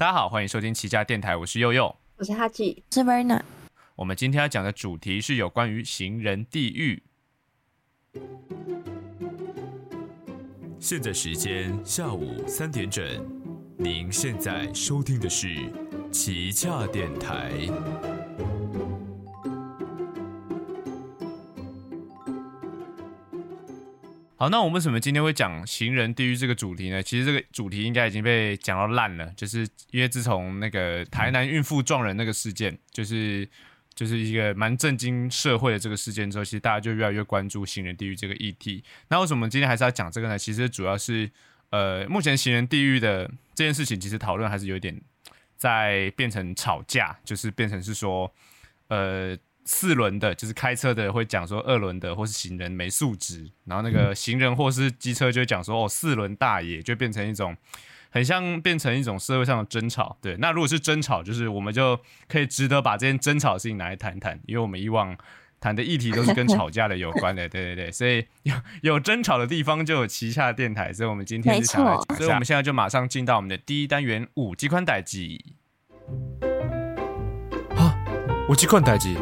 大家好，欢迎收听齐家电台，我是佑佑，我是哈吉，是 Verna。我们今天要讲的主题是有关于行人地狱。现在时间下午三点整，您现在收听的是齐洽电台。好，那我们为什么今天会讲行人地狱这个主题呢？其实这个主题应该已经被讲到烂了，就是因为自从那个台南孕妇撞人那个事件，就是就是一个蛮震惊社会的这个事件之后，其实大家就越来越关注行人地狱这个议题。那为什么今天还是要讲这个呢？其实主要是呃，目前行人地狱的这件事情，其实讨论还是有点在变成吵架，就是变成是说呃。四轮的，就是开车的会讲说二轮的或是行人没素质，然后那个行人或是机车就会讲说哦四轮大爷，就变成一种很像变成一种社会上的争吵。对，那如果是争吵，就是我们就可以值得把这件争吵的事情拿来谈谈，因为我们以往谈的议题都是跟吵架的有关的。对对对，所以有有争吵的地方就有旗下的电台，所以我们今天是想来讲，所以我们现在就马上进到我们的第一单元五 G 宽带机。啊，五 G 宽带机。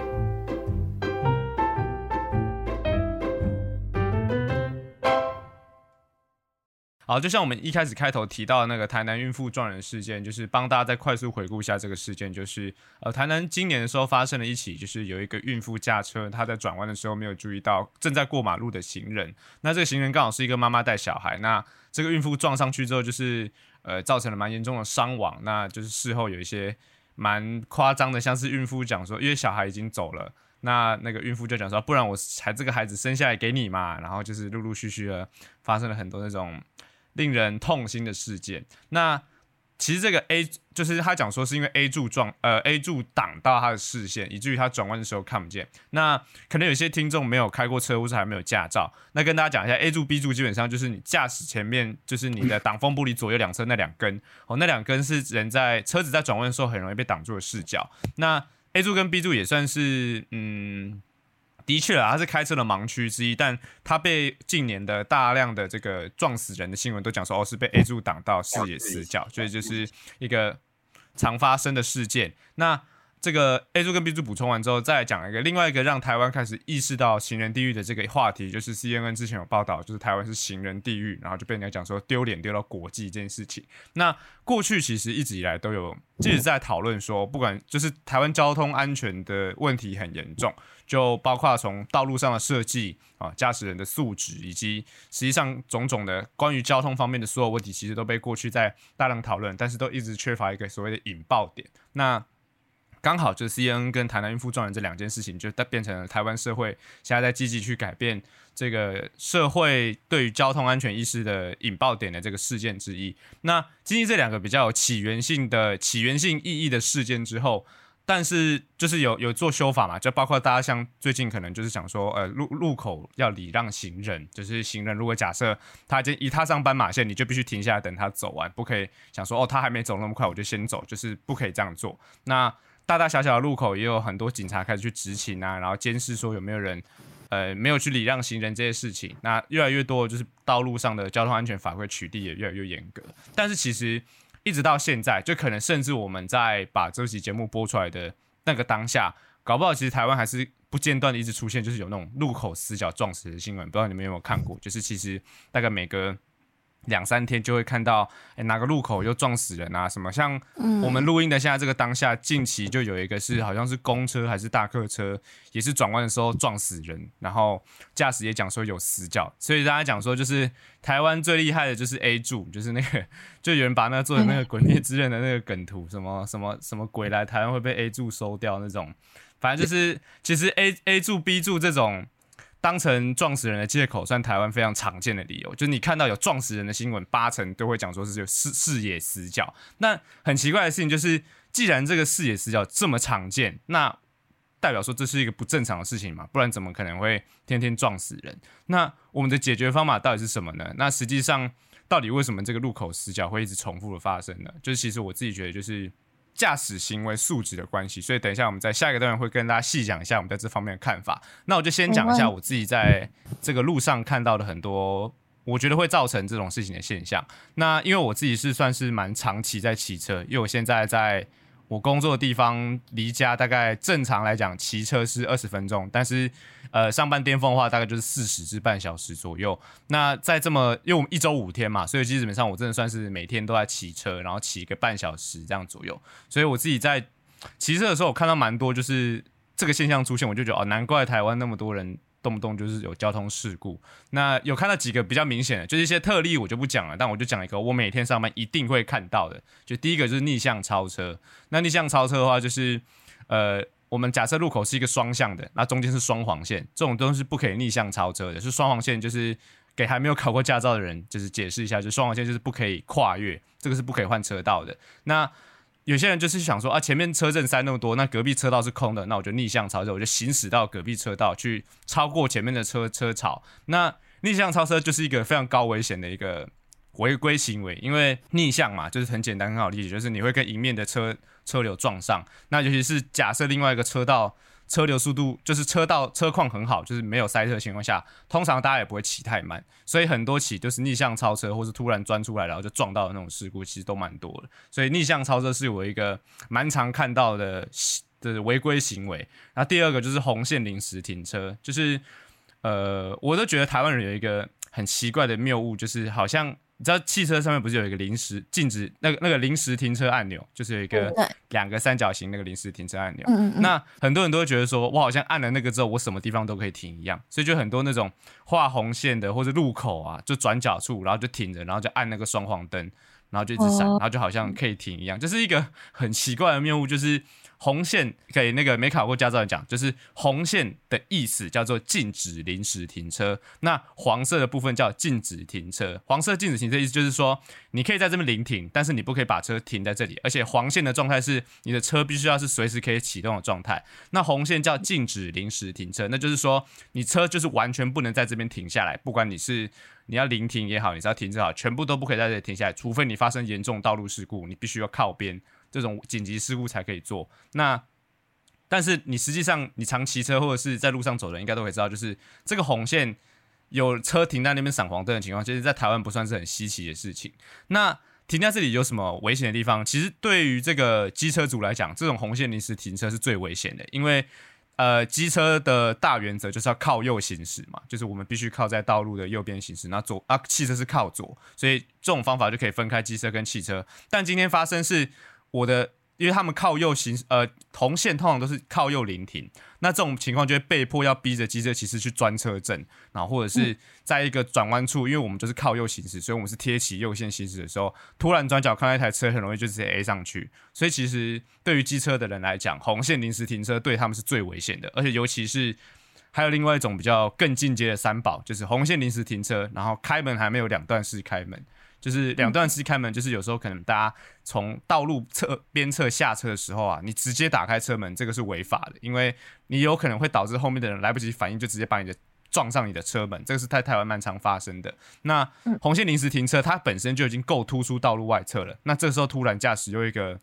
好，就像我们一开始开头提到的那个台南孕妇撞人事件，就是帮大家再快速回顾一下这个事件，就是呃，台南今年的时候发生了一起，就是有一个孕妇驾车，她在转弯的时候没有注意到正在过马路的行人，那这个行人刚好是一个妈妈带小孩，那这个孕妇撞上去之后，就是呃造成了蛮严重的伤亡，那就是事后有一些蛮夸张的，像是孕妇讲说，因为小孩已经走了。那那个孕妇就讲说，不然我还这个孩子生下来给你嘛，然后就是陆陆续续的发生了很多那种。令人痛心的事件。那其实这个 A 就是他讲说是因为 A 柱撞呃 A 柱挡到他的视线，以至于他转弯的时候看不见。那可能有些听众没有开过车或是还没有驾照，那跟大家讲一下 A 柱 B 柱基本上就是你驾驶前面就是你的挡风玻璃左右两侧那两根哦，那两根是人在车子在转弯的时候很容易被挡住的视角。那 A 柱跟 B 柱也算是嗯。的确啊，他是开车的盲区之一，但他被近年的大量的这个撞死人的新闻都讲说，哦，是被 A 柱挡到视野死角，所以就是一个常发生的事件。那这个 A 柱跟 B 柱补充完之后，再讲一个另外一个让台湾开始意识到行人地狱的这个话题，就是 CNN 之前有报道，就是台湾是行人地狱，然后就被人家讲说丢脸丢到国际这件事情。那过去其实一直以来都有一直在讨论说，不管就是台湾交通安全的问题很严重，就包括从道路上的设计啊、驾驶人的素质，以及实际上种种的关于交通方面的所有问题，其实都被过去在大量讨论，但是都一直缺乏一个所谓的引爆点。那刚好就 C N 跟台南孕妇撞人这两件事情，就变成了台湾社会现在在积极去改变这个社会对于交通安全意识的引爆点的这个事件之一。那经历这两个比较有起源性的起源性意义的事件之后，但是就是有有做修法嘛，就包括大家像最近可能就是想说，呃，路路口要礼让行人，就是行人如果假设他已经一踏上斑马线，你就必须停下来等他走完，不可以想说哦他还没走那么快我就先走，就是不可以这样做。那大大小小的路口也有很多警察开始去执勤啊，然后监视说有没有人，呃，没有去礼让行人这些事情。那越来越多就是道路上的交通安全法规取缔也越来越严格。但是其实一直到现在，就可能甚至我们在把这期节目播出来的那个当下，搞不好其实台湾还是不间断的一直出现，就是有那种路口死角撞死的新闻。不知道你们有没有看过？就是其实大概每个。两三天就会看到，哎，哪个路口又撞死人啊？什么像我们录音的现在这个当下，近期就有一个是好像是公车还是大客车，也是转弯的时候撞死人，然后驾驶也讲说有死角，所以大家讲说就是台湾最厉害的就是 A 柱，就是那个就有人把那做的那个《鬼灭之刃》的那个梗图，什么什么什么鬼来台湾会被 A 柱收掉那种，反正就是其实 A A 柱 B 柱这种。当成撞死人的借口，算台湾非常常见的理由。就是你看到有撞死人的新闻，八成都会讲说是有视视野死角。那很奇怪的事情就是，既然这个视野死角这么常见，那代表说这是一个不正常的事情嘛？不然怎么可能会天天撞死人？那我们的解决方法到底是什么呢？那实际上，到底为什么这个路口死角会一直重复的发生呢？就是其实我自己觉得就是。驾驶行为素质的关系，所以等一下我们在下一个单元会跟大家细讲一下我们在这方面的看法。那我就先讲一下我自己在这个路上看到的很多我觉得会造成这种事情的现象。那因为我自己是算是蛮长期在骑车，因为我现在在我工作的地方离家大概正常来讲骑车是二十分钟，但是呃上班巅峰的话大概就是四十至半小时左右。那在这么因为我们一周五天嘛，所以基本上我真的算是每天都在骑车，然后骑个半小时这样左右。所以我自己在骑车的时候，我看到蛮多就是这个现象出现，我就觉得哦，难怪台湾那么多人。动不动就是有交通事故，那有看到几个比较明显的，就是一些特例，我就不讲了。但我就讲一个，我每天上班一定会看到的。就第一个就是逆向超车。那逆向超车的话，就是呃，我们假设路口是一个双向的，那中间是双黄线，这种都是不可以逆向超车的。是双黄线，就是给还没有考过驾照的人，就是解释一下，就双黄线就是不可以跨越，这个是不可以换车道的。那有些人就是想说啊，前面车阵塞那么多，那隔壁车道是空的，那我就逆向超车，我就行驶到隔壁车道去超过前面的车车槽。那逆向超车就是一个非常高危险的一个违规行为，因为逆向嘛，就是很简单很好理解，就是你会跟迎面的车车流撞上。那尤其是假设另外一个车道。车流速度就是车道车况很好，就是没有塞车的情况下，通常大家也不会骑太慢，所以很多起就是逆向超车或是突然钻出来然后就撞到的那种事故，其实都蛮多的。所以逆向超车是我一个蛮常看到的的违规行为。那第二个就是红线临时停车，就是呃，我都觉得台湾人有一个很奇怪的谬误，就是好像。你知道汽车上面不是有一个临时禁止那个那个临时停车按钮，就是有一个两个三角形那个临时停车按钮。嗯嗯那很多人都会觉得说，我好像按了那个之后，我什么地方都可以停一样。所以就很多那种画红线的或者路口啊，就转角处，然后就停着，然后就按那个双黄灯，然后就一直闪，然后就好像可以停一样。这是一个很奇怪的谬误，就是。红线给那个没考过驾照的讲，就是红线的意思叫做禁止临时停车，那黄色的部分叫禁止停车。黄色禁止停车意思就是说，你可以在这边临停，但是你不可以把车停在这里，而且黄线的状态是你的车必须要是随时可以启动的状态。那红线叫禁止临时停车，那就是说你车就是完全不能在这边停下来，不管你是你要临停也好，你是要停车好，全部都不可以在这里停下来，除非你发生严重道路事故，你必须要靠边。这种紧急事故才可以做。那，但是你实际上你常骑车或者是在路上走的，应该都会知道，就是这个红线有车停在那边闪黄灯的情况，其实，在台湾不算是很稀奇的事情。那停在这里有什么危险的地方？其实对于这个机车族来讲，这种红线临时停车是最危险的，因为呃，机车的大原则就是要靠右行驶嘛，就是我们必须靠在道路的右边行驶，那左啊，汽车是靠左，所以这种方法就可以分开机车跟汽车。但今天发生是。我的，因为他们靠右行，呃，红线通常都是靠右临停，那这种情况就会被迫要逼着机车骑士去钻车阵，然后或者是在一个转弯处，因为我们就是靠右行驶，所以我们是贴起右线行驶的时候，突然转角看到一台车，很容易就直接 A 上去。所以其实对于机车的人来讲，红线临时停车对他们是最危险的，而且尤其是还有另外一种比较更进阶的三宝，就是红线临时停车，然后开门还没有两段式开门。就是两段式开门，就是有时候可能大家从道路侧边侧下车的时候啊，你直接打开车门，这个是违法的，因为你有可能会导致后面的人来不及反应，就直接把你的撞上你的车门，这个是在台湾蛮常发生的。那红线临时停车，它本身就已经够突出道路外侧了，那这时候突然驾驶又一个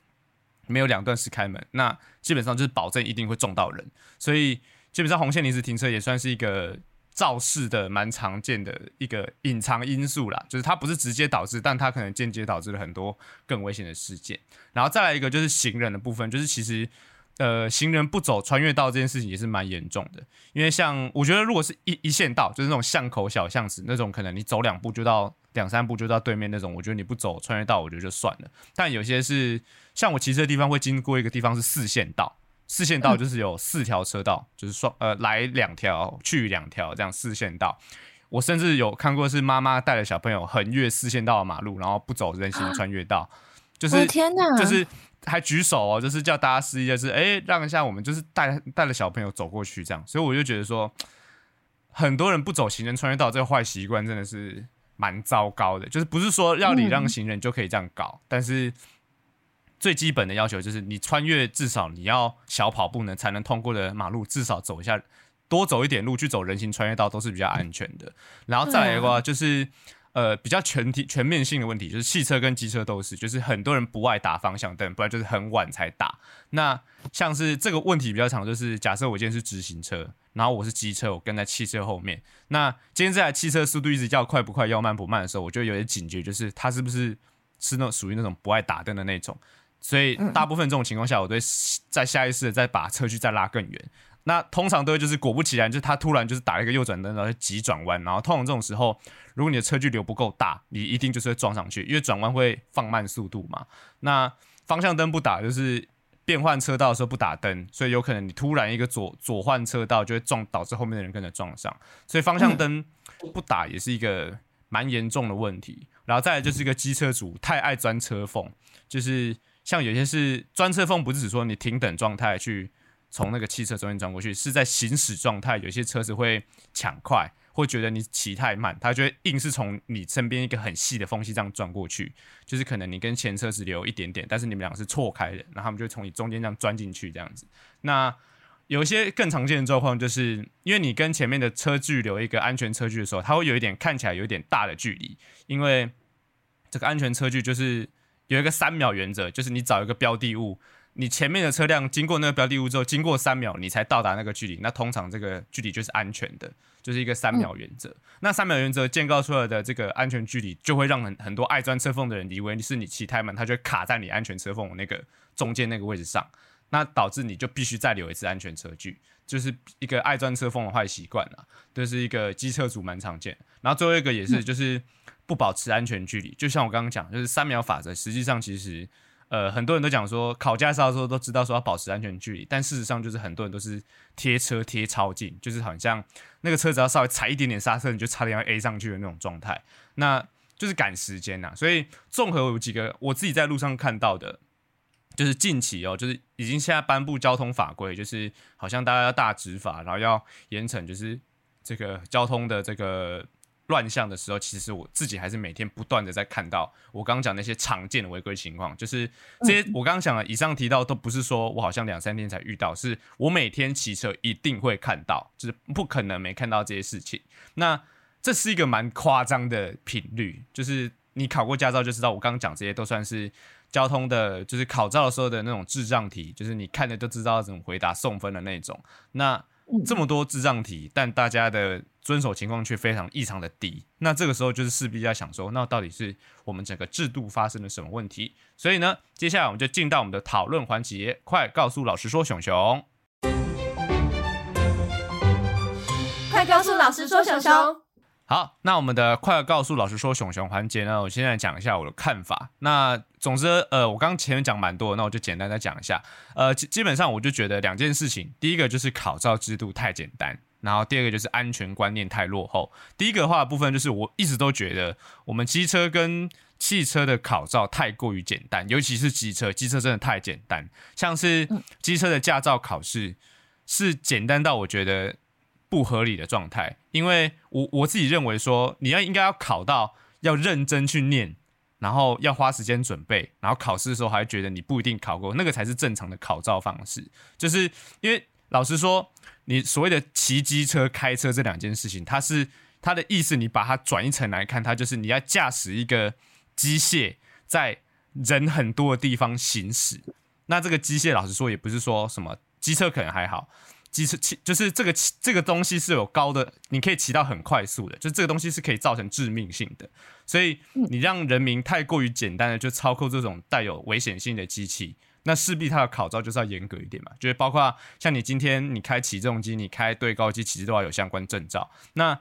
没有两段式开门，那基本上就是保证一定会撞到人，所以基本上红线临时停车也算是一个。肇事的蛮常见的一个隐藏因素啦，就是它不是直接导致，但它可能间接导致了很多更危险的事件。然后再来一个就是行人的部分，就是其实呃行人不走穿越道这件事情也是蛮严重的，因为像我觉得如果是一一线道，就是那种巷口小巷子那种，可能你走两步就到两三步就到对面那种，我觉得你不走穿越道，我觉得就算了。但有些是像我骑车的地方会经过一个地方是四线道。四线道就是有四条车道，就是双呃来两条去两条这样四线道。我甚至有看过是妈妈带着小朋友横越四线道的马路，然后不走人行穿越道，就是天哪，就是还举手哦，就是叫大家示意，就是哎让一下我们，就是带带着小朋友走过去这样。所以我就觉得说，很多人不走行人穿越道这个坏习惯真的是蛮糟糕的，就是不是说要礼让行人就可以这样搞，但是。最基本的要求就是，你穿越至少你要小跑步呢，才能通过的马路，至少走一下，多走一点路去走人行穿越道都是比较安全的。然后再来的话，就是呃比较全体全面性的问题，就是汽车跟机车都是，就是很多人不爱打方向灯，不然就是很晚才打。那像是这个问题比较长，就是假设我今天是直行车，然后我是机车，我跟在汽车后面，那今天这台汽车速度一直要快不快，要慢不慢的时候，我就有点警觉，就是它是不是是那属于那种不爱打灯的那种。所以大部分这种情况下，我都会在下意识的再把车距再拉更远。那通常都会就是果不其然，就是他突然就是打了一个右转灯，然后急转弯，然后通常这种时候，如果你的车距留不够大，你一定就是会撞上去，因为转弯会放慢速度嘛。那方向灯不打，就是变换车道的时候不打灯，所以有可能你突然一个左左换车道就会撞，导致后面的人跟着撞上。所以方向灯不打也是一个蛮严重的问题。然后再来就是一个机车主太爱钻车缝，就是像有些是专车缝，不是只说你停等状态去。从那个汽车中间转过去，是在行驶状态，有些车子会抢快，会觉得你骑太慢，他就会硬是从你身边一个很细的缝隙这样转过去，就是可能你跟前车只留一点点，但是你们两个是错开的，然后他们就从你中间这样钻进去这样子。那有一些更常见的状况，就是因为你跟前面的车距留一个安全车距的时候，它会有一点看起来有一点大的距离，因为这个安全车距就是有一个三秒原则，就是你找一个标的物。你前面的车辆经过那个标的物之后，经过三秒，你才到达那个距离，那通常这个距离就是安全的，就是一个三秒原则。那三秒原则建构出来的这个安全距离，就会让很很多爱钻车缝的人以为是你骑太慢，他就卡在你安全车缝那个中间那个位置上，那导致你就必须再留一次安全车距，就是一个爱钻车缝的坏习惯啊，这是一个机车主蛮常见。然后最后一个也是，就是不保持安全距离，就像我刚刚讲，就是三秒法则，实际上其实。呃，很多人都讲说考驾照的时候都知道说要保持安全距离，但事实上就是很多人都是贴车贴超近，就是好像那个车子要稍微踩一点点刹车，你就差点要 A 上去的那种状态，那就是赶时间呐。所以综合有几个我自己在路上看到的，就是近期哦，就是已经现在颁布交通法规，就是好像大家要大执法，然后要严惩，就是这个交通的这个。乱象的时候，其实我自己还是每天不断的在看到我刚刚讲那些常见的违规情况，就是这些我刚刚讲的以上提到都不是说我好像两三天才遇到，是我每天骑车一定会看到，就是不可能没看到这些事情。那这是一个蛮夸张的频率，就是你考过驾照就知道，我刚刚讲这些都算是交通的，就是考照的时候的那种智障题，就是你看了就知道怎么回答送分的那种。那这么多智障题，但大家的遵守情况却非常异常的低。那这个时候就是势必要想说，那到底是我们整个制度发生了什么问题？所以呢，接下来我们就进到我们的讨论环节，快告诉老师说，熊熊，快告诉老师说，熊熊。好，那我们的快告诉老师说熊熊环节呢，我现在讲一下我的看法。那总之，呃，我刚刚前面讲蛮多，那我就简单再讲一下。呃，基基本上我就觉得两件事情，第一个就是考照制度太简单，然后第二个就是安全观念太落后。第一个的话部分就是我一直都觉得我们机车跟汽车的考照太过于简单，尤其是机车，机车真的太简单。像是机车的驾照考试是简单到我觉得。不合理的状态，因为我我自己认为说，你要应该要考到要认真去念，然后要花时间准备，然后考试的时候还觉得你不一定考过，那个才是正常的考照方式。就是因为老实说，你所谓的骑机车、开车这两件事情，它是它的意思，你把它转一层来看，它就是你要驾驶一个机械在人很多的地方行驶。那这个机械，老实说，也不是说什么机车可能还好。机车骑就是这个这个东西是有高的，你可以骑到很快速的，就这个东西是可以造成致命性的。所以你让人民太过于简单的就操控这种带有危险性的机器，那势必它的考照就是要严格一点嘛。就是包括像你今天你开起重机，你开对高机，其实都要有相关证照。那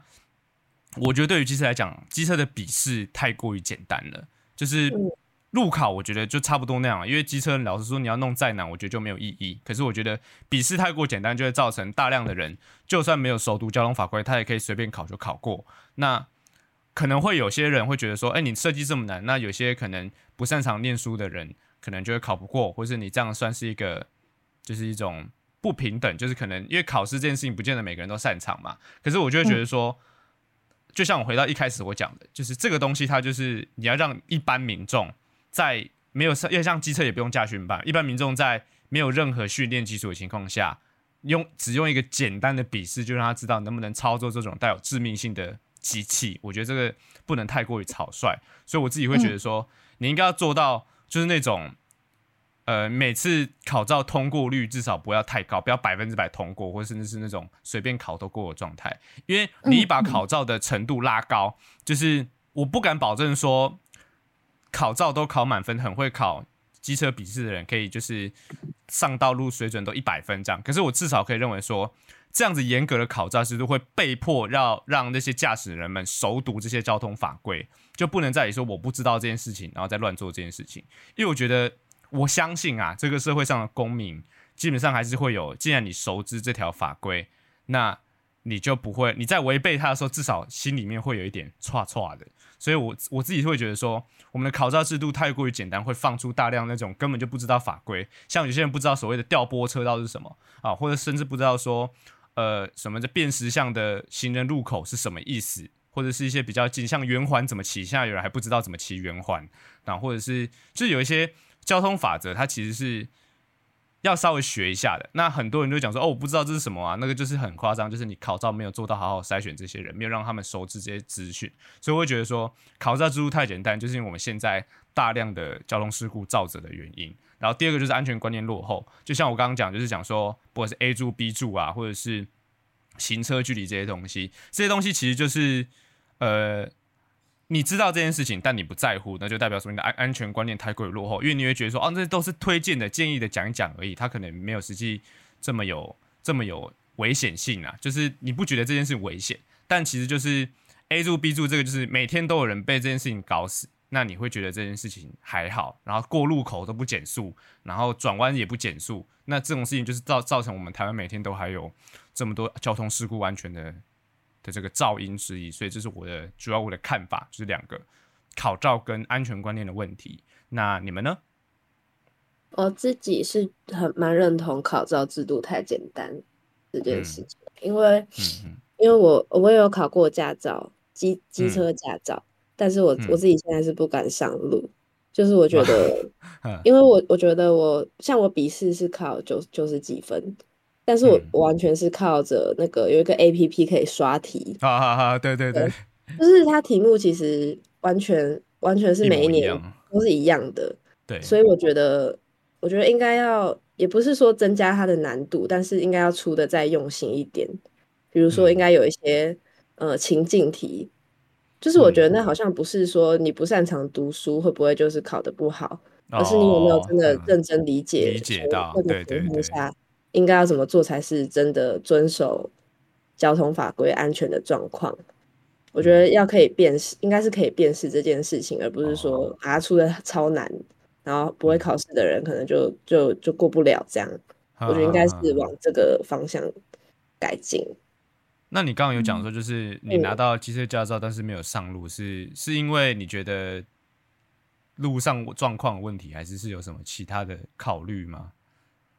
我觉得对于机车来讲，机车的笔试太过于简单了，就是。路考我觉得就差不多那样，因为机车老实说你要弄再难，我觉得就没有意义。可是我觉得笔试太过简单，就会造成大量的人就算没有熟读交通法规，他也可以随便考就考过。那可能会有些人会觉得说，哎，你设计这么难，那有些可能不擅长念书的人可能就会考不过，或是你这样算是一个就是一种不平等，就是可能因为考试这件事情不见得每个人都擅长嘛。可是我就会觉得说，就像我回到一开始我讲的，就是这个东西它就是你要让一般民众。在没有因为像机车也不用驾训班，一般民众在没有任何训练基础的情况下，用只用一个简单的笔试就让他知道能不能操作这种带有致命性的机器，我觉得这个不能太过于草率，所以我自己会觉得说，你应该要做到就是那种。呃，每次考照通过率至少不要太高，不要百分之百通过，或者甚至是那种随便考都过的状态。因为你一把考照的程度拉高，就是我不敢保证说考照都考满分，很会考机车笔试的人可以就是上道路水准都一百分这样。可是我至少可以认为说，这样子严格的考照制度会被迫要让那些驾驶人们熟读这些交通法规，就不能再说我不知道这件事情，然后再乱做这件事情。因为我觉得。我相信啊，这个社会上的公民基本上还是会有。既然你熟知这条法规，那你就不会你在违背它的时候，至少心里面会有一点歘歘的。所以，我我自己会觉得说，我们的考照制度太过于简单，会放出大量那种根本就不知道法规，像有些人不知道所谓的调拨车道是什么啊，或者甚至不知道说，呃，什么的辨识项的行人路口是什么意思，或者是一些比较近，像圆环怎么骑，现在有人还不知道怎么骑圆环那，或者是就有一些。交通法则，它其实是要稍微学一下的。那很多人就讲说：“哦，我不知道这是什么啊。”那个就是很夸张，就是你考照没有做到好好筛选这些人，没有让他们熟知这些资讯。所以我会觉得说，考照制度太简单，就是因为我们现在大量的交通事故造者的原因。然后第二个就是安全观念落后，就像我刚刚讲，就是讲说，不管是 A 柱、B 柱啊，或者是行车距离这些东西，这些东西其实就是呃。你知道这件事情，但你不在乎，那就代表说你的安安全观念太过于落后。因为你会觉得说，哦，这都是推荐的、建议的，讲一讲而已，他可能没有实际这么有这么有危险性啊。就是你不觉得这件事危险，但其实就是 A 柱 B 柱这个，就是每天都有人被这件事情搞死，那你会觉得这件事情还好。然后过路口都不减速，然后转弯也不减速，那这种事情就是造造成我们台湾每天都还有这么多交通事故安全的。的这个噪音之一，所以这是我的主要我的看法，就是两个考照跟安全观念的问题。那你们呢？我自己是很蛮认同考照制度太简单这件事情，因为因为我我也有考过驾照，机机车驾照，但是我我自己现在是不敢上路，就是我觉得，因为。我我觉得我像我笔试是考九九十几分。但是我我完全是靠着那个有一个 A P P 可以刷题，哈哈哈，对对对，就是它题目其实完全完全是每一年都是一样的，对，所以我觉得我觉得应该要也不是说增加它的难度，但是应该要出的再用心一点，比如说应该有一些呃情境题，就是我觉得那好像不是说你不擅长读书会不会就是考的不好，而是你有没有真的认真理解理解到对对对。应该要怎么做才是真的遵守交通法规、安全的状况？我觉得要可以辨识，应该是可以辨识这件事情，而不是说啊出的超难，然后不会考试的人可能就就就过不了这样。我觉得应该是往这个方向改进。那你刚刚有讲说，就是你拿到机车驾照，但是没有上路，是是因为你觉得路上状况问题，还是是有什么其他的考虑吗？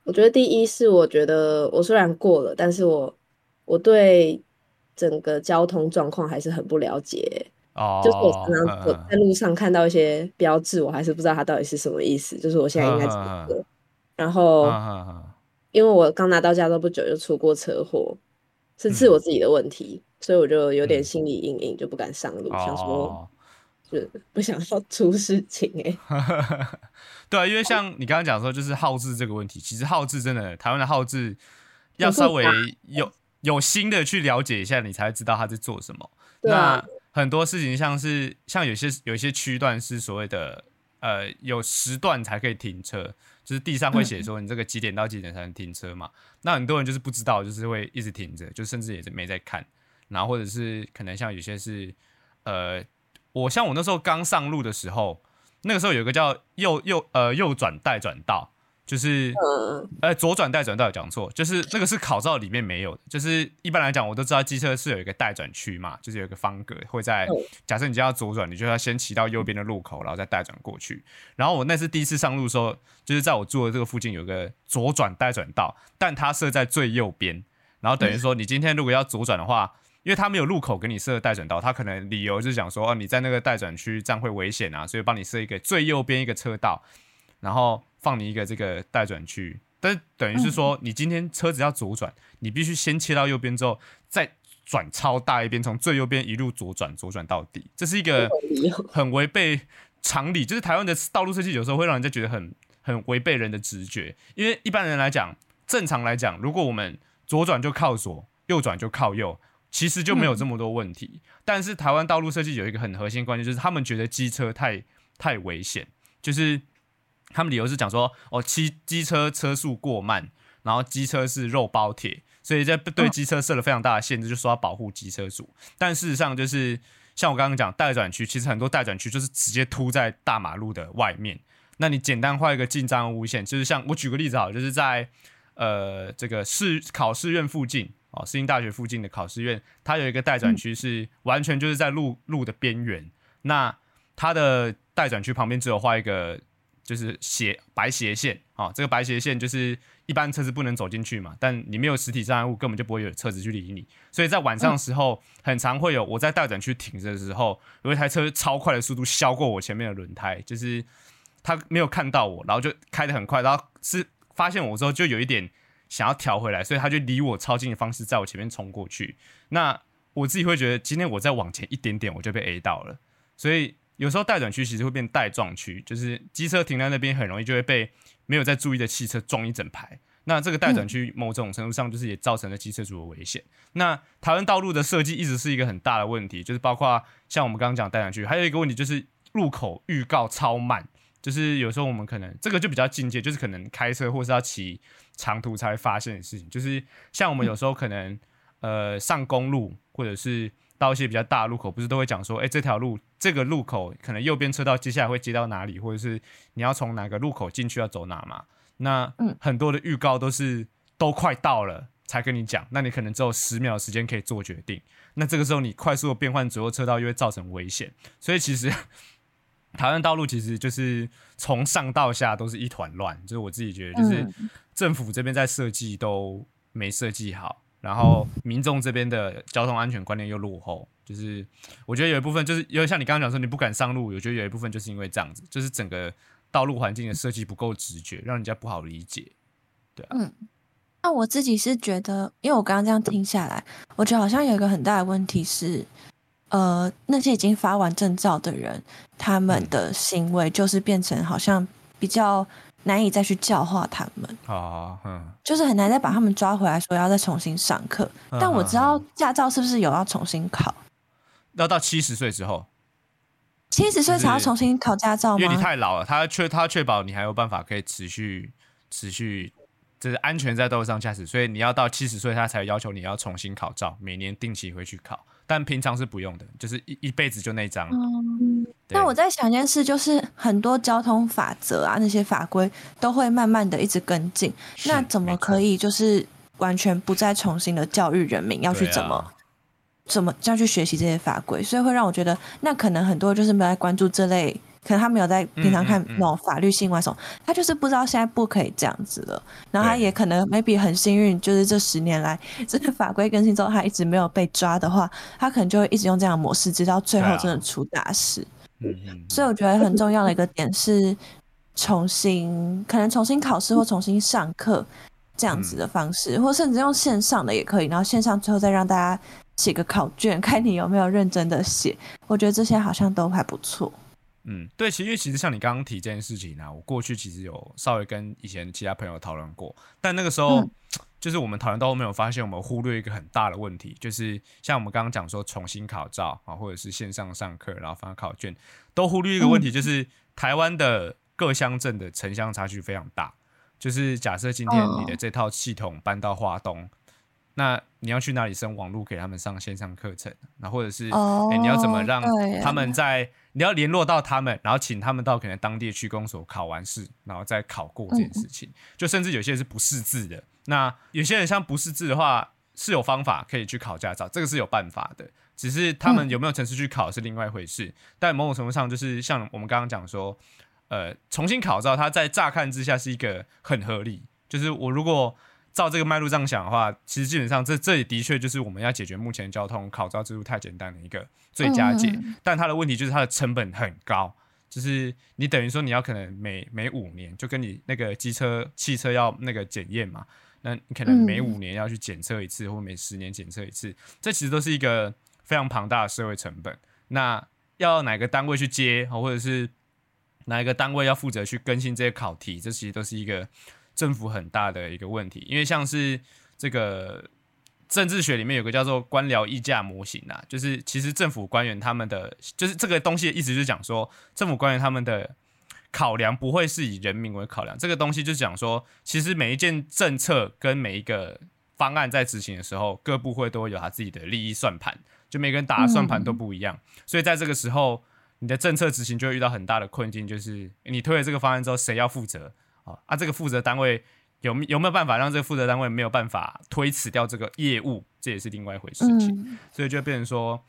我觉得第一是，我觉得我虽然过了，但是我我对整个交通状况还是很不了解。哦，就是我常常我在路上看到一些标志，我还是不知道它到底是什么意思。就是我现在应该怎么做？然后，因为我刚拿到驾照不久就出过车祸，是是我自己的问题，所以我就有点心理阴影，就不敢上路，想说。就不想要出事情哎，对啊，因为像你刚刚讲说，就是耗字这个问题，其实耗字真的，台湾的耗字要稍微有有心的去了解一下，你才会知道他在做什么。那很多事情像是像有些有些区段是所谓的呃有时段才可以停车，就是地上会写说你这个几点到几点才能停车嘛。那很多人就是不知道，就是会一直停着，就甚至也是没在看。然后或者是可能像有些是呃。我像我那时候刚上路的时候，那个时候有一个叫右右呃右转待转道，就是呃左转带转道讲错，就是那个是考照里面没有的。就是一般来讲，我都知道机车是有一个带转区嘛，就是有一个方格会在假设你就要左转，你就要先骑到右边的路口，然后再带转过去。然后我那次第一次上路的时候，就是在我住的这个附近有个左转带转道，但它设在最右边，然后等于说你今天如果要左转的话。因为他没有路口给你设待转道，他可能理由就是讲说，哦，你在那个待转区这样会危险啊，所以帮你设一个最右边一个车道，然后放你一个这个待转区。但是等于是说，你今天车子要左转，你必须先切到右边之后，再转超大一边，从最右边一路左转，左转到底，这是一个很违背常理，就是台湾的道路设计有时候会让人家觉得很很违背人的直觉，因为一般人来讲，正常来讲，如果我们左转就靠左，右转就靠右，其实就没有这么多问题。但是台湾道路设计有一个很核心观念，就是他们觉得机车太太危险，就是他们理由是讲说，哦，机机车车速过慢，然后机车是肉包铁。所以在对机车设了非常大的限制，就说要保护机车主。但事实上，就是像我刚刚讲待转区，其实很多待转区就是直接凸在大马路的外面。那你简单画一个进站路线，就是像我举个例子好，就是在呃这个市考试院附近哦，世新大学附近的考试院，它有一个待转区是完全就是在路路的边缘。那它的待转区旁边只有画一个就是斜白斜线啊，这个白斜线就是。一般车子不能走进去嘛，但你没有实体障碍物，根本就不会有车子去理你。所以在晚上的时候，很常会有我在待转区停着的时候，有一台车超快的速度削过我前面的轮胎，就是他没有看到我，然后就开得很快，然后是发现我之后就有一点想要调回来，所以他就离我超近的方式在我前面冲过去。那我自己会觉得，今天我再往前一点点，我就被 A 到了。所以有时候待转区其实会变带撞区，就是机车停在那边很容易就会被。没有在注意的汽车撞一整排，那这个待转区某种程度上就是也造成了机车主的危险。那台湾道路的设计一直是一个很大的问题，就是包括像我们刚刚讲待转区，还有一个问题就是路口预告超慢，就是有时候我们可能这个就比较境界，就是可能开车或是要骑长途才会发现的事情，就是像我们有时候可能呃上公路或者是。到一些比较大的路口，不是都会讲说，哎，这条路这个路口可能右边车道接下来会接到哪里，或者是你要从哪个路口进去要走哪嘛？那很多的预告都是都快到了才跟你讲，那你可能只有十秒时间可以做决定。那这个时候你快速的变换左右车道，又会造成危险。所以其实 台湾道路其实就是从上到下都是一团乱，就是我自己觉得，就是政府这边在设计都没设计好。然后民众这边的交通安全观念又落后，就是我觉得有一部分就是因为像你刚刚讲说你不敢上路，我觉得有一部分就是因为这样子，就是整个道路环境的设计不够直觉，让人家不好理解。对啊，嗯，那我自己是觉得，因为我刚刚这样听下来，我觉得好像有一个很大的问题是，呃，那些已经发完证照的人，他们的行为就是变成好像比较。难以再去教化他们啊，嗯，就是很难再把他们抓回来，说要再重新上课。但我知道驾照是不是有要重新考？要到七十岁之后，七十岁才要重新考驾照吗？因为你太老了，他确他确保你还有办法可以持续持续，就是安全在道路上驾驶，所以你要到七十岁，他才要求你要重新考照，每年定期回去考。但平常是不用的，就是一一辈子就那张。那我在想一件事，就是很多交通法则啊，那些法规都会慢慢的一直跟进。那怎么可以就是完全不再重新的教育人民要去怎么怎么要去学习这些法规？所以会让我觉得，那可能很多就是没有在关注这类。可能他没有在平常看那种法律新闻什么，他就是不知道现在不可以这样子了。然后他也可能 maybe 很幸运，就是这十年来这个法规更新之后，他一直没有被抓的话，他可能就会一直用这样的模式，直到最后真的出大事。所以我觉得很重要的一个点是，重新可能重新考试或重新上课这样子的方式，或甚至用线上的也可以。然后线上最后再让大家写个考卷，看你有没有认真的写。我觉得这些好像都还不错。嗯，对，其实其实像你刚刚提这件事情呢，我过去其实有稍微跟以前其他朋友讨论过，但那个时候 就是我们讨论到后面，有发现我们忽略一个很大的问题，就是像我们刚刚讲说重新考照啊，或者是线上上课然后发考卷，都忽略一个问题，就是台湾的各乡镇的城乡差距非常大。就是假设今天你的这套系统搬到华东。那你要去哪里升网络给他们上线上课程？那或者是哎，你要怎么让他们在？你要联络到他们，然后请他们到可能当地区公所考完试，然后再考过这件事情。就甚至有些人是不识字的，那有些人像不识字的话，是有方法可以去考驾照，这个是有办法的。只是他们有没有城市去考是另外一回事。但某种程度上，就是像我们刚刚讲说，呃，重新考照，它在乍看之下是一个很合理。就是我如果。照这个脉络这样想的话，其实基本上这这也的确就是我们要解决目前交通考照制度太简单的一个最佳解。但它的问题就是它的成本很高，就是你等于说你要可能每每五年就跟你那个机车汽车要那个检验嘛，那你可能每五年要去检测一次，或每十年检测一次，这其实都是一个非常庞大的社会成本。那要哪个单位去接，或者是哪一个单位要负责去更新这些考题，这其实都是一个政府很大的一个问题。因为像是这个政治学里面有个叫做官僚议价模型啊，就是其实政府官员他们的，就是这个东西的意思就讲说，政府官员他们的考量不会是以人民为考量。这个东西就讲说，其实每一件政策跟每一个方案在执行的时候，各部会都会有他自己的利益算盘，就每个人打的算盘都不一样。所以在这个时候，你的政策执行就会遇到很大的困境，就是你推了这个方案之后，谁要负责啊？啊，这个负责单位有有没有办法让这个负责单位没有办法推辞掉这个业务？这也是另外一回事情。所以就变成说，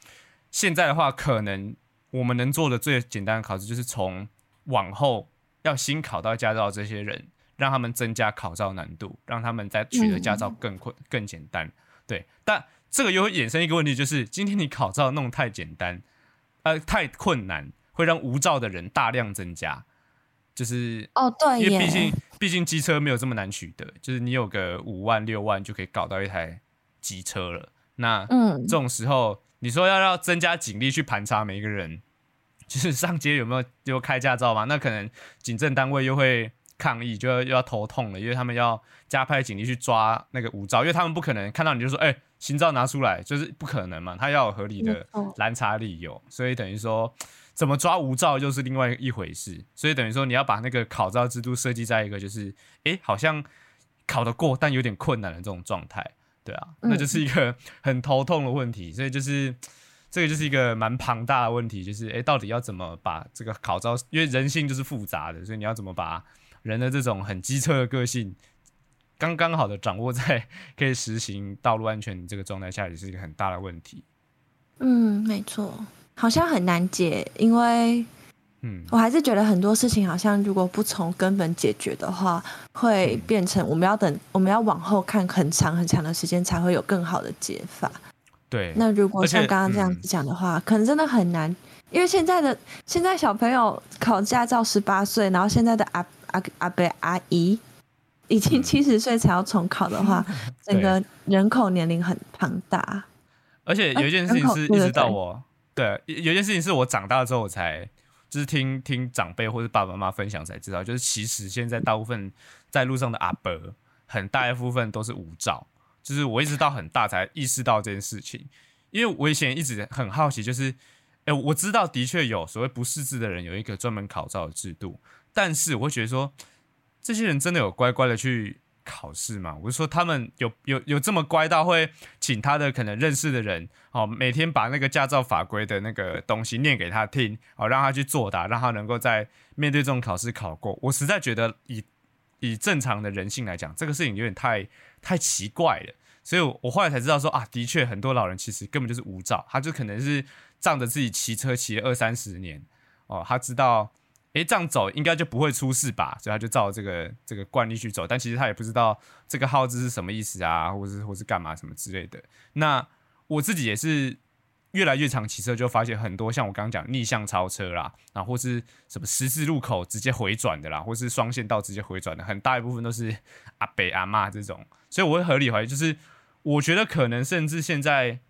现在的话，可能我们能做的最简单的考试，就是从往后要新考到驾照这些人，让他们增加考照难度，让他们在取得驾照更困、更简单。对，但这个又会衍生一个问题，就是今天你考照弄太简单。呃，太困难会让无照的人大量增加，就是哦，对，因为毕竟毕竟机车没有这么难取得，就是你有个五万六万就可以搞到一台机车了。那嗯，这种时候你说要要增加警力去盘查每一个人，就是上街有没有就开驾照嘛？那可能警政单位又会抗议，就要又要头痛了，因为他们要加派警力去抓那个无照，因为他们不可能看到你就说哎。行照拿出来就是不可能嘛，他要有合理的拦查理由，所以等于说怎么抓无照就是另外一回事，所以等于说你要把那个考照制度设计在一个就是哎好像考得过但有点困难的这种状态，对啊，那就是一个很头痛的问题，所以就是这个就是一个蛮庞大的问题，就是哎到底要怎么把这个考照，因为人性就是复杂的，所以你要怎么把人的这种很机车的个性。刚刚好的掌握在可以实行道路安全这个状态下，也是一个很大的问题。嗯，没错，好像很难解，因为，嗯，我还是觉得很多事情好像如果不从根本解决的话，会变成我们要等，我们要往后看很长很长的时间才会有更好的解法。对，那如果像刚刚这样子讲的话，可能真的很难，因为现在的现在小朋友考驾照十八岁，然后现在的阿阿阿伯阿姨。已经七十岁才要重考的话，整个人口年龄很庞大。而且有一件事情是一直到我，对，有一件事情是我长大之后我才就是听听长辈或者爸爸妈妈分享才知道，就是其实现在大部分在路上的阿伯，很大一部分都是无照。就是我一直到很大才意识到这件事情，因为我以前一直很好奇，就是哎，我知道的确有所谓不识字的人有一个专门考照的制度，但是我会觉得说。这些人真的有乖乖的去考试嘛？我是说，他们有有有这么乖到会请他的可能认识的人哦，每天把那个驾照法规的那个东西念给他听哦，让他去作答，让他能够在面对这种考试考过。我实在觉得以以正常的人性来讲，这个事情有点太太奇怪了。所以我后来才知道说啊，的确很多老人其实根本就是无照，他就可能是仗着自己骑车骑了二三十年哦，他知道。诶，这样走应该就不会出事吧？所以他就照这个这个惯例去走，但其实他也不知道这个号字是什么意思啊，或是或是干嘛什么之类的。那我自己也是越来越常骑车，就发现很多像我刚刚讲逆向超车啦，然啊，或是什么十字路口直接回转的啦，或是双线道直接回转的，很大一部分都是阿北阿妈这种。所以我会合理怀疑，就是我觉得可能甚至现在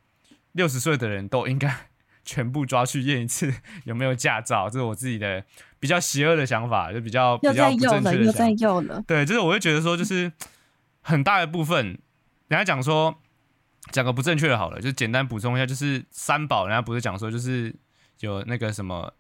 六十岁的人都应该全部抓去验一次 有没有驾照，这是我自己的。比较邪恶的想法，就比较比较不正确的又在又了。对，就是我会觉得说，就是很大的部分，人家讲说讲个不正确的，好了，就简单补充一下，就是三宝，人家不是讲说，就是有那个什么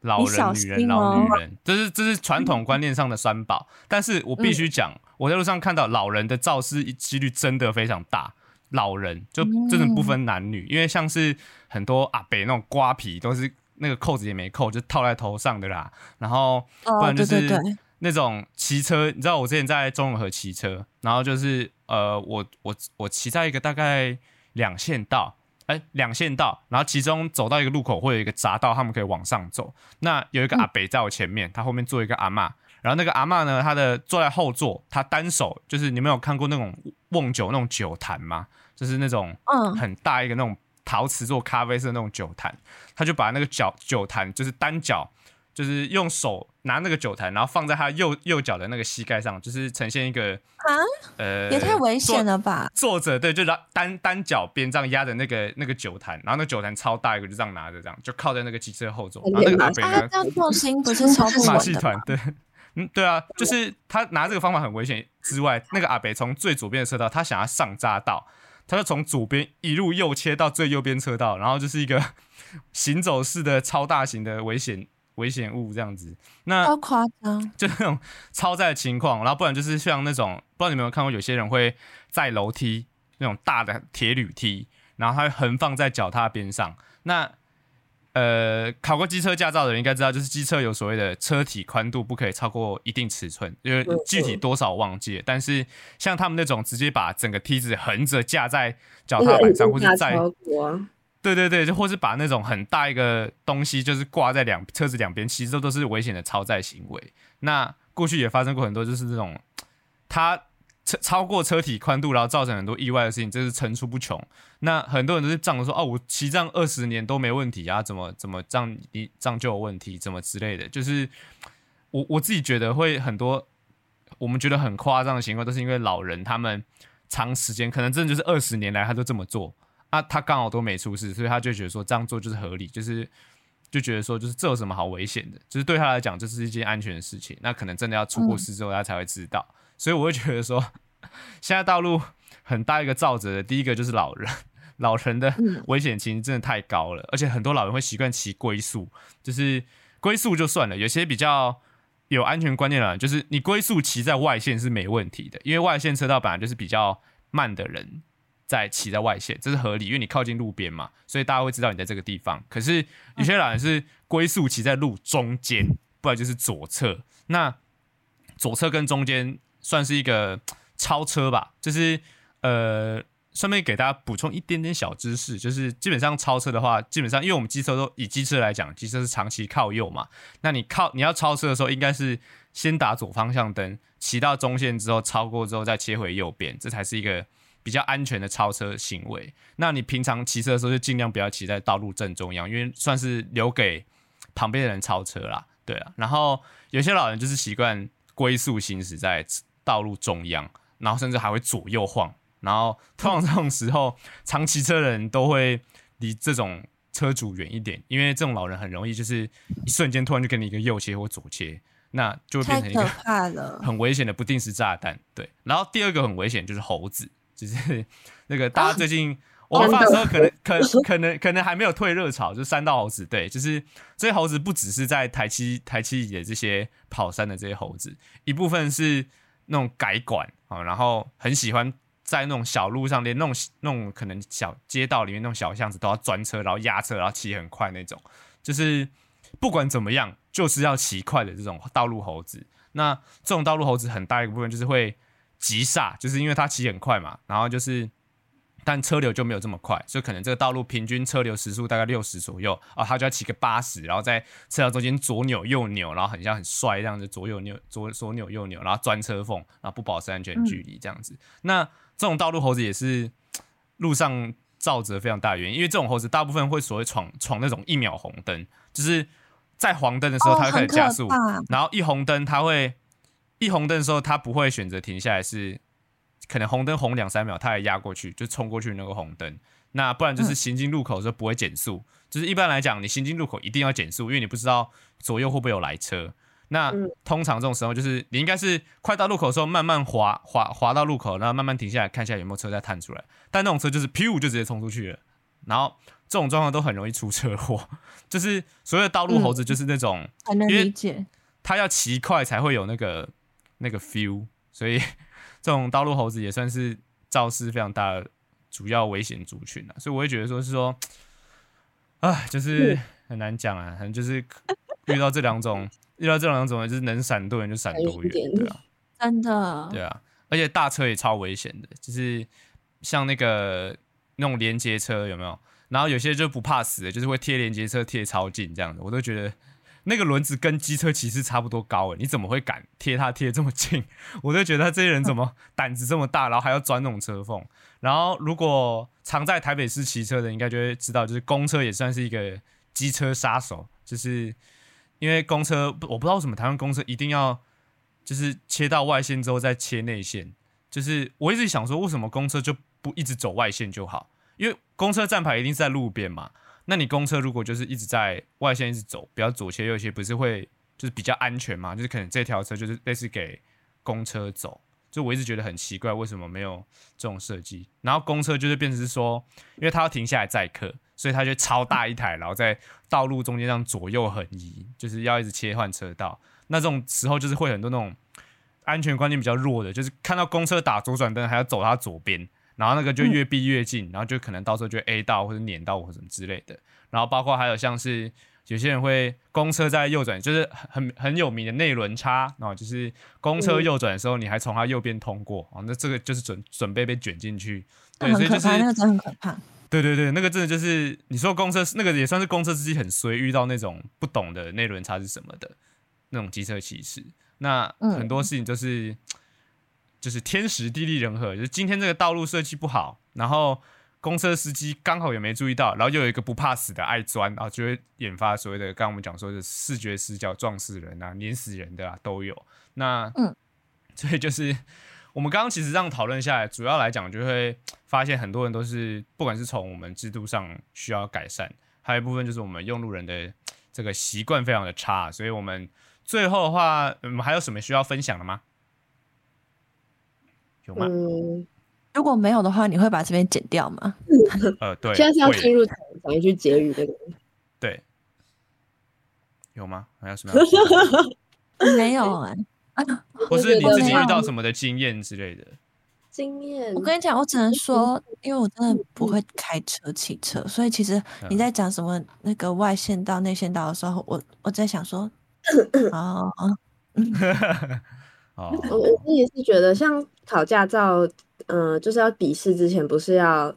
老人、女人、老女人，这是这是传统观念上的三宝。但是我必须讲，我在路上看到老人的肇事几率真的非常大，老人就真的不分男女，因为像是很多阿北那种瓜皮都是。那个扣子也没扣，就套在头上的啦。然后不然就是那种骑车，你知道我之前在中永和骑车，然后就是呃，我我我骑在一个大概两线道，哎，两线道，然后其中走到一个路口会有一个匝道，他们可以往上走。那有一个阿北在我前面，他后面坐一个阿妈，然后那个阿妈呢，她的坐在后座，她单手就是你们有看过那种瓮酒那种酒坛吗？就是那种嗯很大一个那种。陶瓷做咖啡色那种酒坛，他就把那个脚酒坛就是单脚就是用手拿那个酒坛，然后放在他右右脚的那个膝盖上，就是呈现一个啊，呃，也太危险了吧！坐着对，就单单脚边这样压着那个那个酒坛，然后那酒坛超大一个，就这样拿着，这样就靠在那个机车后座，然后那个阿北呢，这样重心不是超不马稳的吗？戏团对。嗯，对啊，就是他拿这个方法很危险之外，那个阿北从最左边的车道，他想要上匝道，他就从左边一路右切到最右边车道，然后就是一个 行走式的超大型的危险危险物这样子。那超夸张，就那种超载的情况，然后不然就是像那种不知道你有没有看过，有些人会载楼梯那种大的铁铝梯，然后它会横放在脚踏边上。那呃，考过机车驾照的人应该知道，就是机车有所谓的车体宽度不可以超过一定尺寸，因为具体多少忘记了。但是像他们那种直接把整个梯子横着架在脚踏板上，或者在对对对，就或是把那种很大一个东西，就是挂在两车子两边，其实这都是危险的超载行为。那过去也发生过很多，就是这种它超超过车体宽度，然后造成很多意外的事情，这是层出不穷。那很多人都是仗着说，哦，我骑这样二十年都没问题啊，怎么怎么这样你这样就有问题，怎么之类的。就是我我自己觉得会很多，我们觉得很夸张的情况，都是因为老人他们长时间可能真的就是二十年来他都这么做。啊，他刚好都没出事，所以他就觉得说这样做就是合理，就是就觉得说就是这有什么好危险的，就是对他来讲这是一件安全的事情。那可能真的要出过事之后他才会知道，所以我会觉得说，现在道路很大一个造责的，第一个就是老人，老人的危险性真的太高了，而且很多老人会习惯骑龟速，就是龟速就算了，有些比较。有安全观念的人，就是你龟速骑在外线是没问题的，因为外线车道本来就是比较慢的人在骑在外线，这是合理，因为你靠近路边嘛，所以大家会知道你在这个地方。可是有些老人是龟速骑在路中间，不然就是左侧。那左侧跟中间算是一个超车吧，就是呃，顺便给大家补充一点点小知识，就是基本上超车的话，基本上因为我们机车都以机车来讲，机车是长期靠右嘛，那你靠你要超车的时候，应该是先打左方向灯，骑到中线之后超过之后再切回右边，这才是一个比较安全的超车行为。那你平常骑车的时候就尽量不要骑在道路正中央，因为算是留给旁边的人超车啦，对啊。然后有些老人就是习惯龟速行驶在道路中央，然后甚至还会左右晃。然后通常这种时候，常骑车的人都会离这种车主远一点，因为这种老人很容易就是一瞬间突然就给你一个右切或左切，那就会变成一个。很危险的不定时炸弹。对，然后第二个很危险就是猴子，就是那个大家最近。我们发的时候可能可可能可能还没有退热潮，就是山道猴子，对，就是这些猴子不只是在台七台七里的这些跑山的这些猴子，一部分是那种改管啊，然后很喜欢在那种小路上，连那种那种可能小街道里面那种小巷子都要专车，然后压车，然后骑很快那种，就是不管怎么样，就是要骑快的这种道路猴子。那这种道路猴子很大一个部分就是会急刹，就是因为它骑很快嘛，然后就是。但车流就没有这么快，所以可能这个道路平均车流时速大概六十左右啊，他就要骑个八十，然后在车道中间左扭右扭，然后很像很帅这样子左右扭左左扭右扭，然后钻车缝，然后不保持安全距离这样子。那这种道路猴子也是路上造责非常大的原因，因为这种猴子大部分会所谓闯闯那种一秒红灯，就是在黄灯的时候它会开始加速，然后一红灯它会一红灯的时候它不会选择停下来是。可能红灯红两三秒，他也压过去，就冲过去那个红灯。那不然就是行经路口的时候不会减速，就是一般来讲，你行经路口一定要减速，因为你不知道左右会不会有来车。那通常这种时候，就是你应该是快到路口的时候慢慢滑滑滑到路口，然后慢慢停下来看一下有没有车再探出来。但那种车就是噗就直接冲出去了，然后这种状况都很容易出车祸。就是所谓的道路猴子，就是那种，很能理解，他要骑快才会有那个那个 feel，所以。这种道路猴子也算是肇事非常大的主要危险族群了，所以我会觉得说是说，啊，就是很难讲啊，反正就是遇到这两种，遇到这两种，就是能闪多远就闪多远，对啊，真的，对啊，而且大车也超危险的，就是像那个那种连接车有没有？然后有些就不怕死的，就是会贴连接车贴超近这样的，我都觉得。那个轮子跟机车其实差不多高诶，你怎么会敢贴它贴这么近？我就觉得这些人怎么胆子这么大，然后还要钻那种车缝。然后如果常在台北市骑车的，应该就会知道，就是公车也算是一个机车杀手，就是因为公车我不知道为什么台湾公车一定要就是切到外线之后再切内线，就是我一直想说为什么公车就不一直走外线就好？因为公车站牌一定是在路边嘛，那你公车如果就是一直在外线一直走，比较左切右切，不是会就是比较安全嘛？就是可能这条车就是类似给公车走。就我一直觉得很奇怪，为什么没有这种设计？然后公车就是变成是说，因为它要停下来载客，所以它就超大一台，然后在道路中间这样左右横移，就是要一直切换车道。那这种时候就是会很多那种安全观念比较弱的，就是看到公车打左转灯还要走它左边，然后那个就越逼越近，然后就可能到时候就 A 到或者碾到我什么之类的。然后包括还有像是。有些人会公车在右转，就是很很有名的内轮差然后，就是公车右转的时候，你还从它右边通过啊，那这个就是准准备被卷进去，对，所以就是那个真的很可怕。对对对，那个真的就是你说公车那个也算是公车司机很衰，遇到那种不懂的内轮差是什么的那种机车骑士，那很多事情就是就是天时地利人和，就是今天这个道路设计不好，然后。公车司机刚好也没注意到，然后又有一个不怕死的爱钻，然后就会引发所谓的刚刚我们讲说的视觉死角撞死人啊、碾死人的啊都有。那嗯，所以就是我们刚刚其实这样讨论下来，主要来讲就会发现很多人都是不管是从我们制度上需要改善，还有一部分就是我们用路人的这个习惯非常的差。所以我们最后的话，我们还有什么需要分享的吗？有吗？如果没有的话，你会把这边剪掉吗？呃，对。现在是要进入讲一句结语的。对。有吗？还有什么？没有哎。或是你自己遇到什么的经验之类的？经验？我跟你讲，我只能说，因为我真的不会开车、骑车，所以其实你在讲什么那个外线道、内线道的时候，我我在想说，哦，哦，我我自己是觉得，像考驾照。嗯，就是要笔试之前不是要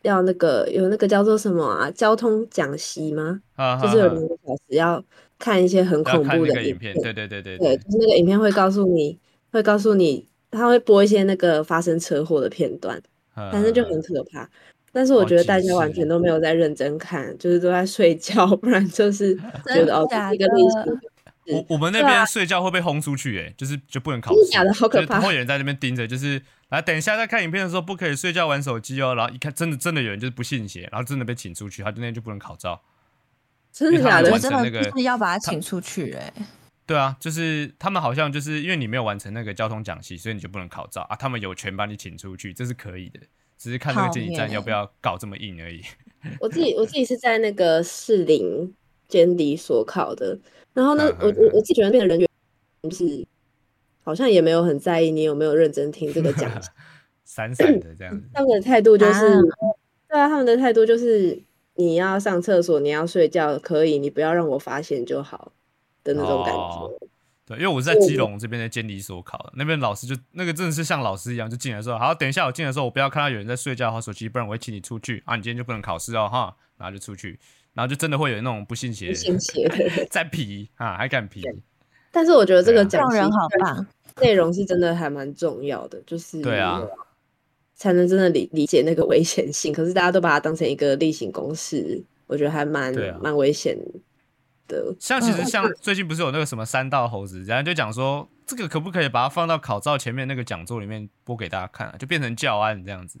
要那个有那个叫做什么啊？交通讲习吗？啊，就是有两个小时要看一些很恐怖的影片。对对对对对，就是那个影片会告诉你会告诉你，他会播一些那个发生车祸的片段，反正就很可怕。但是我觉得大家完全都没有在认真看，就是都在睡觉，不然就是觉得哦，这是一个类型。我我们那边睡觉会被轰出去，哎，就是就不能考试，假的，好可怕。会有人在那边盯着，就是来等一下在看影片的时候不可以睡觉玩手机哦。然后一看，真的真的有人就是不信邪，然后真的被请出去，他今天就不能考照。真的假的？真的是要把他请出去，哎。对啊，就是他们好像就是因为你没有完成那个交通讲习，所以你就不能考照啊。他们有权把你请出去，这是可以的，只是看那个监理站要不要搞这么硬而已。我自己我自己是在那个士林监理所考的。然后呢，我我我自己觉得变的人员就是好像也没有很在意你有没有认真听这个讲，散散的这样子。他们的态度就是，对啊，他们的态度就是你要上厕所，你要睡觉可以，你不要让我发现就好的那种感觉。对，因为我是在基隆这边的监理所考的，那边老师就那个真的是像老师一样，就进来说，好，等一下我进来的时候，我不要看到有人在睡觉和手机，不然我会请你出去啊，你今天就不能考试哦，哈，然后就出去。然后就真的会有那种不信邪，不信邪 在皮啊，还敢皮。但是我觉得这个讲人好棒，内容是真的还蛮重要的，就是对啊，才能真的理理解那个危险性。可是大家都把它当成一个例行公事，我觉得还蛮蛮危险的。像其实像最近不是有那个什么三道猴子，然后就讲说这个可不可以把它放到考照前面那个讲座里面播给大家看啊，就变成教案这样子。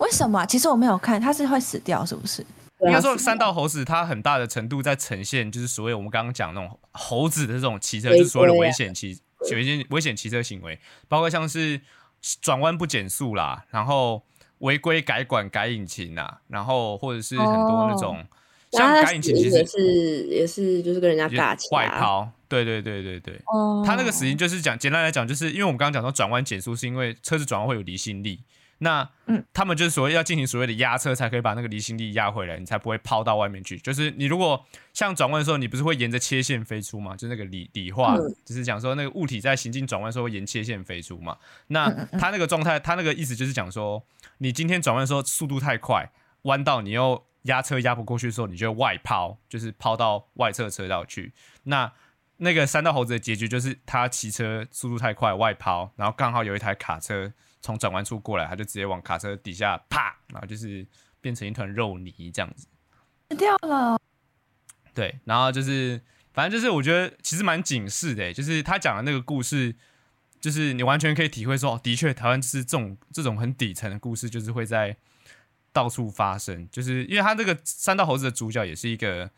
为什么？其实我没有看，它是会死掉，是不是？应该说，三道猴子它很大的程度在呈现，就是所谓我们刚刚讲那种猴子的这种骑车，就是所谓的危险骑，有一些危险骑车行为，包括像是转弯不减速啦，然后违规改管改引擎呐，然后或者是很多那种像改引擎其实是也是就是跟人家打起外抛，对对对对对，哦，他那个死因就是讲简单来讲，就是因为我们刚刚讲说转弯减速是因为车子转弯会有离心力。那，嗯，他们就是所谓要进行所谓的压车，才可以把那个离心力压回来，你才不会抛到外面去。就是你如果像转弯的时候，你不是会沿着切线飞出吗？就那个理理化，就是讲说那个物体在行进转弯时候会沿切线飞出嘛。那他那个状态，他那个意思就是讲说，你今天转弯的时候速度太快，弯道你又压车压不过去的时候，你就外抛，就是抛到外侧车道去。那那个三道猴子的结局就是他骑车速度太快外抛，然后刚好有一台卡车。从转弯处过来，他就直接往卡车底下啪，然后就是变成一团肉泥这样子，掉了。对，然后就是反正就是我觉得其实蛮警示的，就是他讲的那个故事，就是你完全可以体会说，哦，的确台湾是这种这种很底层的故事，就是会在到处发生，就是因为他这个三道猴子的主角也是一个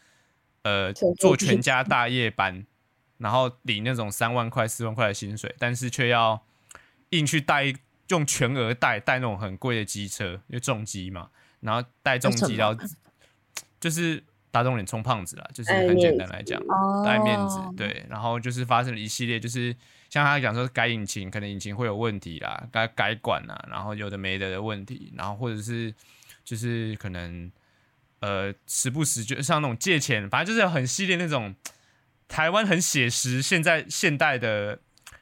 呃做全家大夜班，然后领那种三万块四万块的薪水，但是却要硬去带用全额贷贷那种很贵的机车，因为重机嘛，然后贷重机然后就是打肿脸充胖子啦，就是很简单来讲，带面子对，然后就是发生了一系列，就是像他讲说改引擎，可能引擎会有问题啦，改改管啦，然后有的没的的问题，然后或者是就是可能呃时不时就像那种借钱，反正就是很系列那种台湾很写实，现在现代的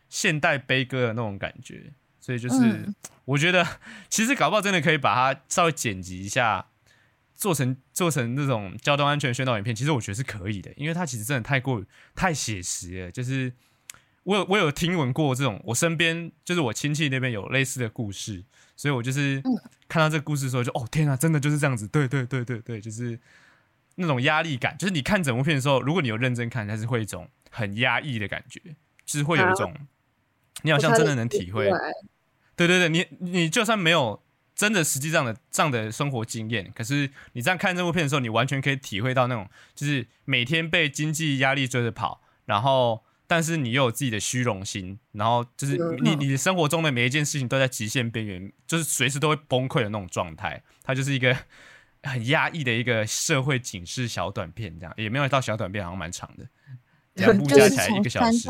现代悲歌的那种感觉，所以就是我觉得其实搞不好真的可以把它稍微剪辑一下。做成做成那种交通安全宣导影片，其实我觉得是可以的，因为它其实真的太过太写实了。就是我有我有听闻过这种，我身边就是我亲戚那边有类似的故事，所以我就是看到这个故事的时候，就哦天啊，真的就是这样子，对对对对对，就是那种压力感。就是你看整部片的时候，如果你有认真看，它是会一种很压抑的感觉，就是会有一种你好像真的能体会。对对对，你你就算没有。真的实际上的这样的生活经验，可是你这样看这部片的时候，你完全可以体会到那种，就是每天被经济压力追着跑，然后但是你又有自己的虚荣心，然后就是你你的生活中的每一件事情都在极限边缘，就是随时都会崩溃的那种状态。它就是一个很压抑的一个社会警示小短片，这样也没有到小短片，好像蛮长的，两部加起来一个小时。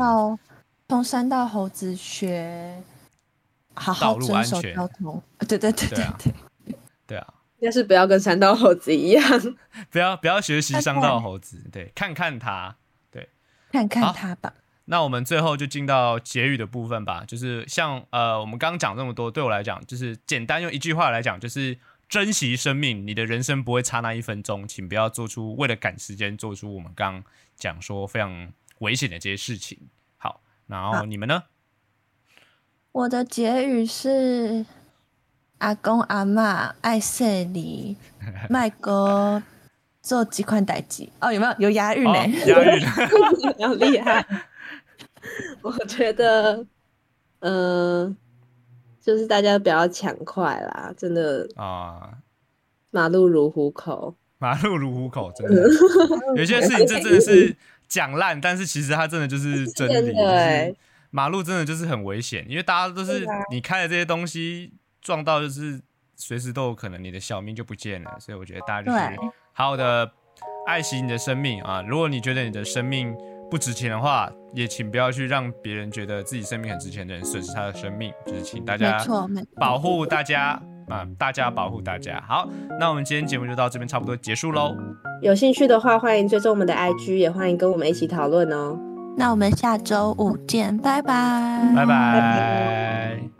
从山到猴子学。好好遵守交通，对对对对对，对。啊，应该是不要跟山道猴子一样，不要不要学习山道猴子，对，看看他，对，看看他吧。那我们最后就进到结语的部分吧，就是像呃，我们刚刚讲这么多，对我来讲，就是简单用一句话来讲，就是珍惜生命，你的人生不会差那一分钟，请不要做出为了赶时间做出我们刚讲说非常危险的这些事情。好，然后你们呢？我的结语是：阿公阿妈爱谢你，麦哥做几款代志哦，有没有有押韵呢？押韵，好厉害！我觉得，嗯，就是大家不要抢快啦，真的啊，马路如虎口，马路如虎口，真的 有些事情这真的是讲烂，但是其实它真的就是真理。马路真的就是很危险，因为大家都是你开的这些东西撞到，就是随时都有可能你的小命就不见了。所以我觉得大家就是好好的爱惜你的生命啊！如果你觉得你的生命不值钱的话，也请不要去让别人觉得自己生命很值钱的人损失他的生命。就是请大家保护大家啊！大家保护大家。好，那我们今天节目就到这边差不多结束喽。有兴趣的话，欢迎追踪我们的 IG，也欢迎跟我们一起讨论哦。那我们下周五见，拜拜，拜拜。